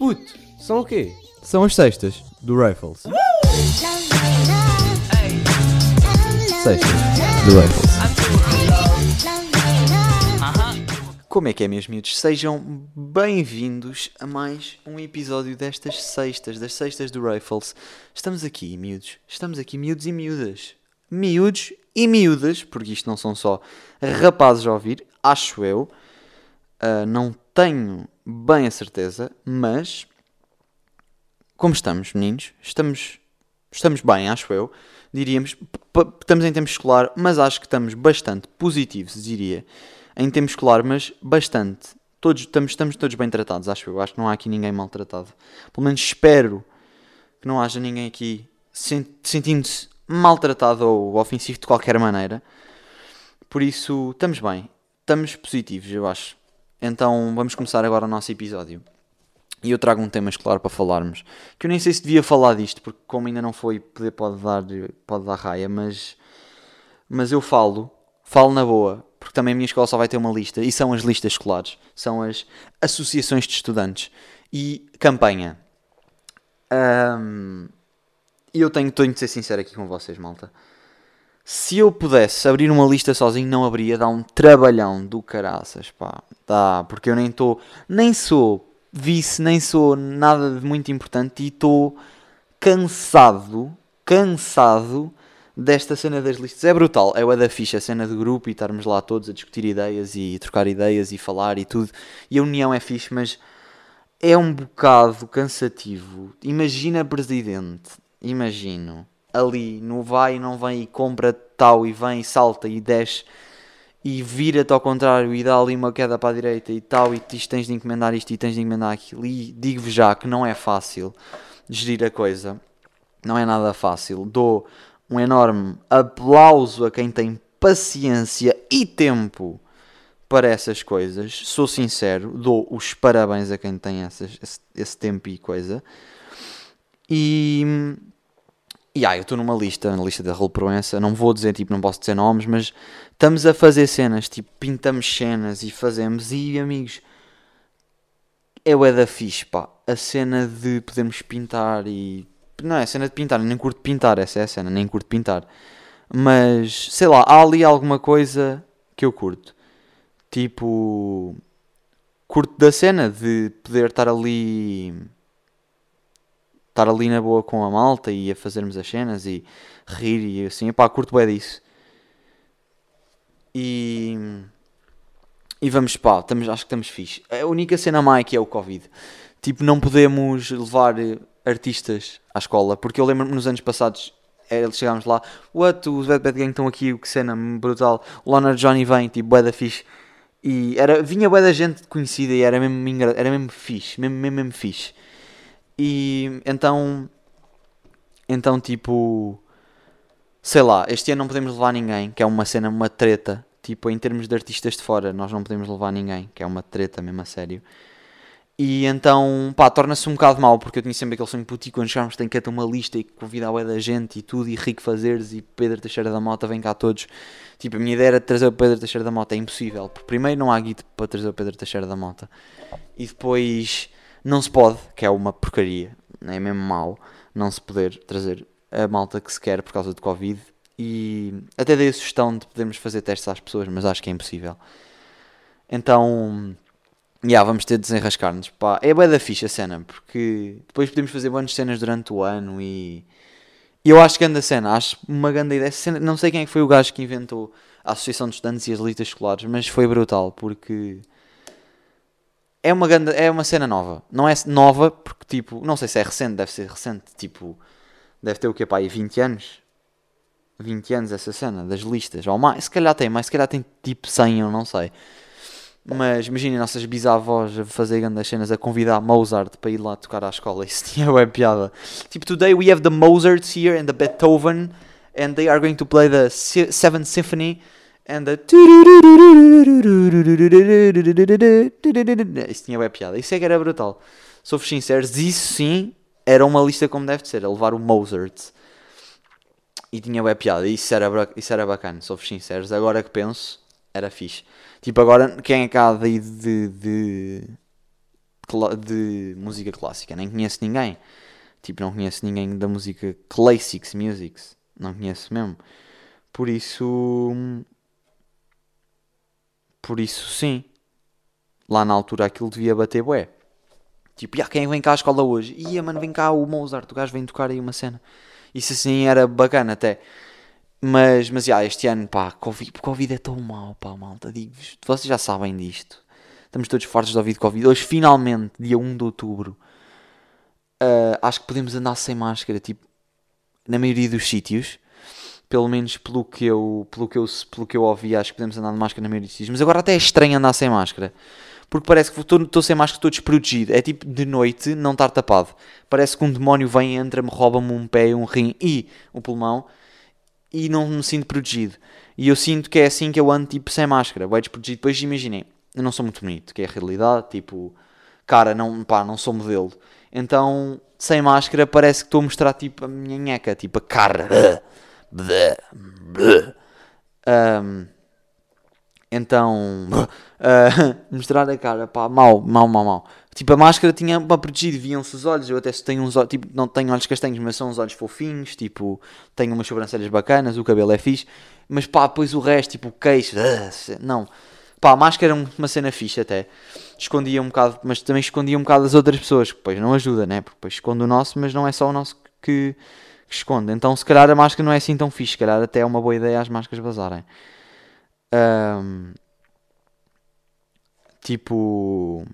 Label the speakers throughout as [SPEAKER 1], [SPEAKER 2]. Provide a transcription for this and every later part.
[SPEAKER 1] Puto, são o quê?
[SPEAKER 2] São as sextas do Rifles. Sextas do Rifles.
[SPEAKER 3] Como é que é, meus miúdos? Sejam bem-vindos a mais um episódio destas sextas, das sextas do Rifles. Estamos aqui, miúdos. Estamos aqui, miúdos e miúdas. Miúdos e miúdas, porque isto não são só rapazes a ouvir, acho eu. Ah, não tenho bem a certeza, mas como estamos, meninos? Estamos, estamos bem, acho eu. Diríamos, estamos em tempo escolar, mas acho que estamos bastante positivos, diria. Em tempo escolar, mas bastante. Todos, estamos, estamos todos bem tratados, acho eu. Acho que não há aqui ninguém maltratado. Pelo menos espero que não haja ninguém aqui sen- sentindo-se maltratado ou ofensivo de qualquer maneira. Por isso, estamos bem. Estamos positivos, eu acho. Então, vamos começar agora o nosso episódio. E eu trago um tema escolar para falarmos. Que eu nem sei se devia falar disto, porque como ainda não foi, poder pode dar, pode dar raia, mas, mas eu falo, falo na boa, porque também a minha escola só vai ter uma lista, e são as listas escolares, são as associações de estudantes e campanha. E eu tenho, tenho de ser sincero aqui com vocês, malta. Se eu pudesse abrir uma lista sozinho, não abria, dá um trabalhão do caraças, pá. Dá, porque eu nem estou, nem sou vice, nem sou nada de muito importante e estou cansado, cansado desta cena das listas. É brutal, é o da ficha, a cena de grupo e estarmos lá todos a discutir ideias e trocar ideias e falar e tudo. E a união é fixe, mas é um bocado cansativo. Imagina presidente, imagino, ali no vai e não vem e compra tal e vem e salta e desce e vira-te ao contrário e dá ali uma queda para a direita e tal e diz tens de encomendar isto e tens de encomendar aquilo e digo-vos já que não é fácil gerir a coisa. Não é nada fácil. Dou um enorme aplauso a quem tem paciência e tempo para essas coisas. Sou sincero, dou os parabéns a quem tem essas, esse, esse tempo e coisa. E. E ah, eu estou numa lista, na lista da Raul Proença, não vou dizer, tipo, não posso dizer nomes, mas estamos a fazer cenas, tipo, pintamos cenas e fazemos, e amigos, é o da fixe, pá, a cena de podermos pintar e... Não é a cena de pintar, nem curto pintar, essa é a cena, nem curto pintar. Mas, sei lá, há ali alguma coisa que eu curto. Tipo, curto da cena de poder estar ali estar ali na boa com a malta e a fazermos as cenas e rir e assim, pá, curto bem disso. E e vamos, pá, estamos, acho que estamos fixe. A única cena má é que é o Covid. Tipo, não podemos levar artistas à escola, porque eu lembro-me nos anos passados, eh, chegámos lá, what, os Bad Bad Gang estão aqui, que cena brutal. O Leonard Johnny vem, tipo, bué da fixe. E era, vinha bué da gente conhecida e era mesmo, era mesmo fixe, mesmo, mesmo, mesmo fixe. E então, então tipo, sei lá, este ano não podemos levar ninguém, que é uma cena, uma treta. Tipo, em termos de artistas de fora, nós não podemos levar ninguém, que é uma treta mesmo a sério. E então, pá, torna-se um bocado mal, porque eu tinha sempre aquele sonho puto e quando chegarmos tem que ter uma lista e convidar a da gente e tudo, e Rico Fazeres e Pedro Teixeira da Mota, vem cá todos. Tipo, a minha ideia era trazer o Pedro Teixeira da Mota, é impossível. Porque primeiro não há guito para trazer o Pedro Teixeira da Mota. E depois não se pode, que é uma porcaria, é mesmo mau, não se poder trazer a malta que se quer por causa do Covid. E até dei a sugestão de podermos fazer testes às pessoas, mas acho que é impossível. Então, já, vamos ter de desenrascar-nos. É bué da ficha a cena, porque depois podemos fazer boas cenas durante o ano e... eu acho que anda cena, acho uma grande ideia. Não sei quem é foi o gajo que inventou a Associação de Estudantes e as listas escolares, mas foi brutal, porque é uma, grande, é uma cena nova. Não é nova, porque tipo, não sei se é recente, deve ser recente, tipo, deve ter o que, pá, aí 20 anos? 20 anos essa cena, das listas, ou mais, se calhar tem, mas se calhar tem tipo 100, eu não sei. Mas imaginem nossas bisavós a fazer grandes cenas, a convidar Mozart para ir lá tocar à escola. Isso tinha web piada. Tipo, today we have the Mozarts here and the Beethoven, and they are going to play the Seventh Symphony and the. Isso tinha web piada. Isso é que era brutal. Sou-vos sinceros, isso sim era uma lista como deve de ser, a levar o Mozart. E tinha web piada, isso era, isso era bacana, sou-vos sinceros. Agora que penso, era fixe. Tipo, agora, quem é cá de, de, cla- de música clássica, nem conheço ninguém. Tipo, não conheço ninguém da música Classics Musics. Não conheço mesmo. Por isso. Por isso, sim. Lá na altura aquilo devia bater bué. Tipo, "Ya, quem vem cá à escola hoje? Ia, mano, vem cá o Mozart, o gajo vem tocar aí uma cena. Isso assim era bacana até. Mas, mas, já, este ano, pá, Covid, Covid é tão mau, pá, malta, digo-vos. Vocês já sabem disto. Estamos todos fartos de ouvir Covid. Hoje, finalmente, dia 1 de outubro, ah, acho que podemos andar sem máscara, tipo, na maioria dos sítios. Pelo menos pelo que eu, pelo que eu, pelo que eu ouvi, acho que podemos andar de máscara na maioria dos sítios. Mas agora até é estranho andar sem máscara. Porque parece que estou sem máscara, estou desprotegido. É tipo de noite não estar tapado. Parece que um demónio vem, entra-me, rouba-me um pé, um rim e um pulmão e não me sinto protegido. E eu sinto que é assim que eu ando tipo sem máscara, bem desprotegido. Depois imaginem, eu não sou muito bonito, que é a realidade, tipo, cara, não, pá, não sou modelo. Então, sem máscara parece que estou a mostrar tipo a minha nheca, tipo a cara. Ahm, então, ah, mostrar a cara, pá, mal, mal, mal, mal. Tipo, a máscara tinha para protegido, viam-se os olhos. Eu até tenho uns olhos, tipo, não tenho olhos castanhos, mas são uns olhos fofinhos. Tipo, tenho umas sobrancelhas bacanas, o cabelo é fixe. Mas pá, depois o resto, tipo, o queixo, se- não. Pá, a máscara era um- uma cena fixe até. Escondia um bocado, mas também escondia um bocado as outras pessoas, que depois não ajuda, né? Porque depois esconde o nosso, mas não é só o nosso que, que esconde. Então, se calhar a máscara não é assim tão fixe. Se calhar até é uma boa ideia as máscaras vazarem. Ahm, tipo.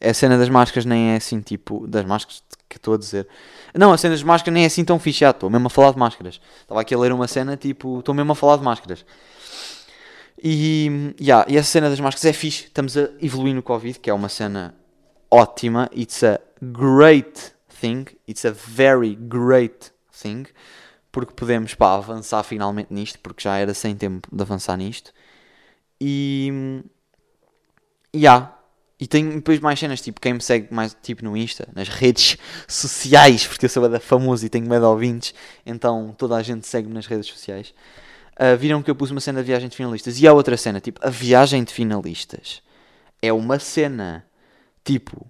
[SPEAKER 3] A cena das máscaras nem é assim, tipo. Das máscaras que estou a dizer. Não, a cena das máscaras nem é assim tão fixe. Estou mesmo a falar de máscaras. Estava aqui a ler uma cena, tipo. Estou mesmo a falar de máscaras. E, yeah, e essa cena das máscaras é fixe. Estamos a evoluir no Covid, que é uma cena ótima. It's a great thing. It's a very great thing. Porque podemos pá, avançar finalmente nisto. Porque já era sem tempo de avançar nisto. E. Yeah. E tenho depois mais cenas, tipo, quem me segue mais tipo no Insta, nas redes sociais, porque eu sou da famoso e tenho medo de ouvintes, então toda a gente segue-me nas redes sociais. Ah, viram que eu pus uma cena de viagem de finalistas e há outra cena, tipo, a viagem de finalistas é uma cena, tipo,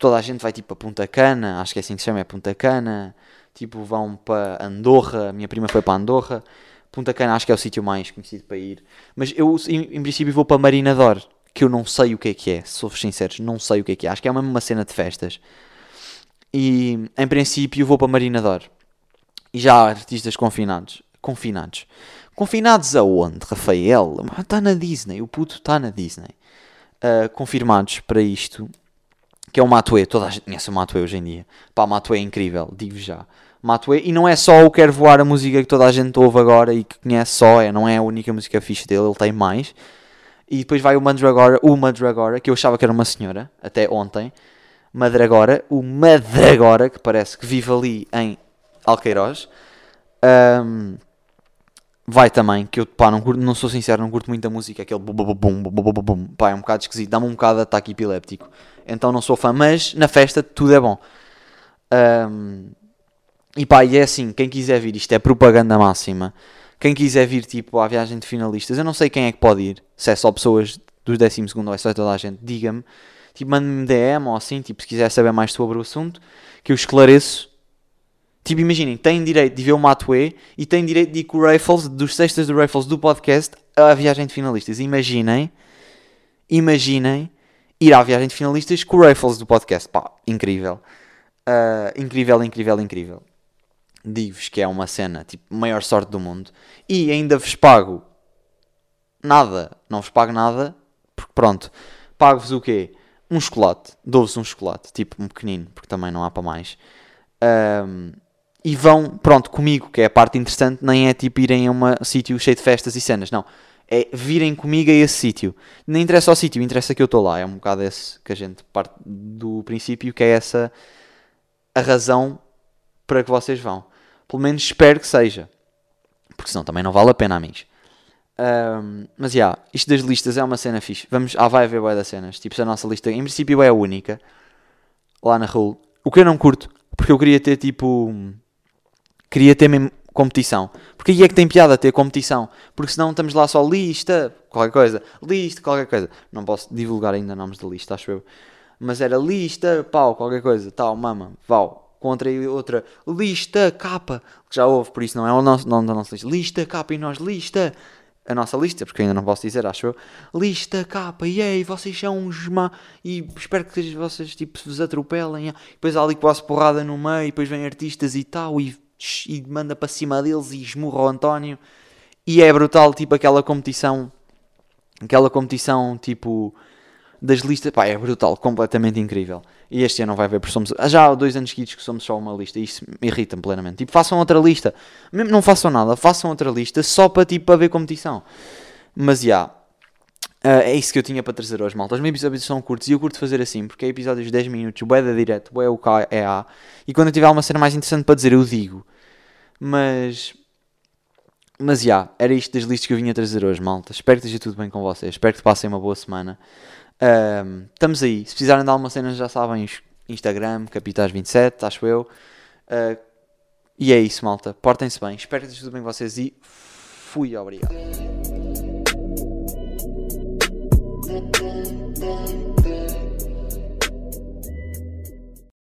[SPEAKER 3] toda a gente vai tipo a Punta Cana, acho que é assim que se chama, é Punta Cana, tipo, vão para Andorra, minha prima foi para Andorra, Punta Cana acho que é o sítio mais conhecido para ir, mas eu em, em princípio vou para Marinador, que eu não sei o que é que é, sou-vos sinceros, não sei o que é que é, acho que é mesmo uma cena de festas. E em princípio vou para Marinador. E já há artistas confinados. Confinados. Confinados aonde, Rafael? Está na Disney. O puto está na Disney. Ah, confirmados para isto. Que é o Matuê. Toda a gente conhece o Matuê hoje em dia. Pá, Matuê é incrível. Digo já. Matuê. E não é só o Quero Voar, a música que toda a gente ouve agora e que conhece só. É, não é a única música fixe dele. Ele tem mais. E depois vai o Mandragora. O Mandragora, que eu achava que era uma senhora. Até ontem. Madragora. O Madragora, que parece que vive ali em Alqueiroz. Ahm, vai também, que eu pá, não, curto- não sou sincero, não curto muito a música, aquele bum, bum, bum, bum, bum, bum, pá, é um bocado esquisito, dá-me um bocado de ataque epiléptico, então não sou fã, mas na festa tudo é bom. Ahm, e pá, e é assim, quem quiser vir, isto é propaganda máxima, quem quiser vir tipo à viagem de finalistas, eu não sei quem é que pode ir, se é só pessoas dos 12 ou é só toda a gente, diga-me, tipo, mande-me DM ou assim, tipo, se quiser saber mais sobre o assunto, que eu esclareço Tipo, imaginem, têm direito de ver o Matuê e têm direito de ir com o Raffles, dos sextas do Raffles do podcast, à viagem de finalistas. Imaginem, imaginem ir à viagem de finalistas com o Raffles do podcast. Pá, incrível. Ah, incrível, incrível, incrível. Digo-vos que é uma cena, tipo, maior sorte do mundo. E ainda vos pago nada, não vos pago nada, porque pronto, pago-vos o quê? Um chocolate, dou-vos um chocolate, tipo um pequenino, porque também não há para mais. Ahm, e vão, pronto, comigo, que é a parte interessante, nem é tipo irem a um sítio cheio de festas e cenas, não. É virem comigo a esse sítio. Não interessa o sítio, interessa que eu estou lá. É um bocado esse que a gente parte do princípio, que é essa a razão para que vocês vão. Pelo menos espero que seja. Porque senão também não vale a pena, amigos. Ahm, mas, já, yeah, isto das listas é uma cena fixe. Vamos, ah, vai haver bué das cenas. Tipo, se a nossa lista, em princípio, é a única. Lá na Rule. O que eu não curto, porque eu queria ter, tipo... Queria ter mesmo competição. Porque aí é que tem piada ter competição. Porque senão estamos lá só lista, qualquer coisa. Lista, qualquer coisa. Não posso divulgar ainda nomes da lista, acho eu. Mas era lista, pau, qualquer coisa. Tal, mama, val. Contra outra, lista, capa. Que já houve, por isso não é o nosso nome da nossa lista. Lista, capa e nós, lista. A nossa lista, porque ainda não posso dizer, acho eu. Lista, capa, e aí, vocês são uns má. E espero que vocês, tipo, vos atropelem. E depois há ali quase porrada no meio. E depois vem artistas e tal. E, e manda para cima deles e esmurra o António. E é brutal, tipo, aquela competição. Aquela competição, tipo das listas, pá, é brutal, completamente incrível. E este ano não vai haver, porque somos, já há dois anos seguidos que somos só uma lista, e isso me irrita-me plenamente. Tipo, façam outra lista, mesmo não façam nada, façam outra lista só para, tipo, ver competição. Mas, já, yeah, uh, é isso que eu tinha para trazer hoje, malta. Os meus episódios são curtos e eu curto fazer assim, porque é episódios de 10 minutos, o é da direto, o o K, é A, e quando eu tiver uma cena mais interessante para dizer, eu digo. Mas, mas já, yeah, era isto das listas que eu vinha trazer hoje, malta. Espero que esteja tudo bem com vocês. Espero que passem uma boa semana. Um, estamos aí. Se precisarem de alguma cena, já sabem. Instagram, Capitais27, acho eu. Uh, e é isso, malta. Portem-se bem. Espero que esteja tudo bem com vocês e fui. Obrigado. day.